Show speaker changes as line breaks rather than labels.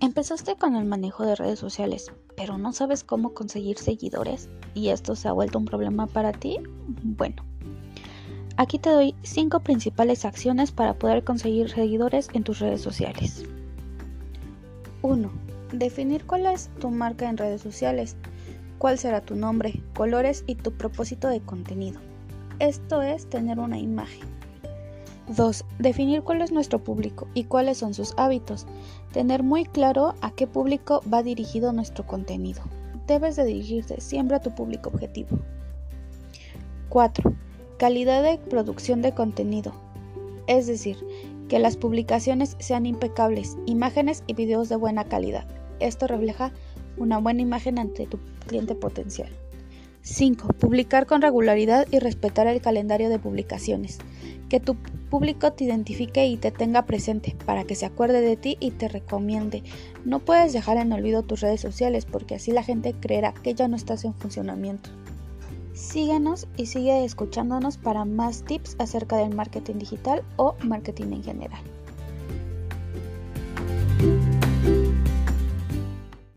Empezaste con el manejo de redes sociales, pero no sabes cómo conseguir seguidores y esto se ha vuelto un problema para ti. Bueno, aquí te doy 5 principales acciones para poder conseguir seguidores en tus redes sociales. 1. Definir cuál es tu marca en redes sociales, cuál será tu nombre, colores y tu propósito de contenido. Esto es tener una imagen. 2. Definir cuál es nuestro público y cuáles son sus hábitos. Tener muy claro a qué público va dirigido nuestro contenido. Debes de dirigirte siempre a tu público objetivo. 4. Calidad de producción de contenido. Es decir, que las publicaciones sean impecables, imágenes y videos de buena calidad. Esto refleja una buena imagen ante tu cliente potencial. 5. Publicar con regularidad y respetar el calendario de publicaciones. Que tu público te identifique y te tenga presente para que se acuerde de ti y te recomiende. No puedes dejar en olvido tus redes sociales porque así la gente creerá que ya no estás en funcionamiento. Síguenos y sigue escuchándonos para más tips acerca del marketing digital o marketing en general.